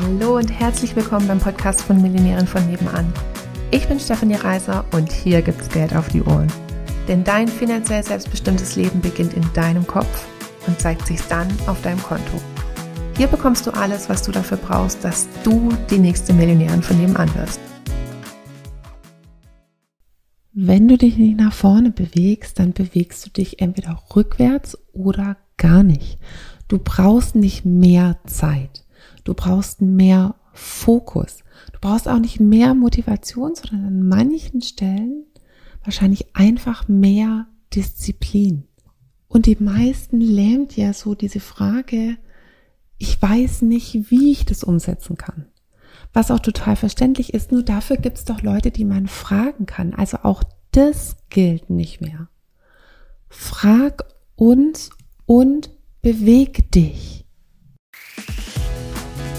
Hallo und herzlich willkommen beim Podcast von Millionären von nebenan. Ich bin Stefanie Reiser und hier gibt's Geld auf die Ohren. Denn dein finanziell selbstbestimmtes Leben beginnt in deinem Kopf und zeigt sich dann auf deinem Konto. Hier bekommst du alles, was du dafür brauchst, dass du die nächste Millionärin von nebenan wirst. Wenn du dich nicht nach vorne bewegst, dann bewegst du dich entweder rückwärts oder gar nicht. Du brauchst nicht mehr Zeit. Du brauchst mehr Fokus. Du brauchst auch nicht mehr Motivation, sondern an manchen Stellen wahrscheinlich einfach mehr Disziplin. Und die meisten lähmt ja so diese Frage, ich weiß nicht, wie ich das umsetzen kann. Was auch total verständlich ist, nur dafür gibt es doch Leute, die man fragen kann. Also auch das gilt nicht mehr. Frag uns und beweg dich.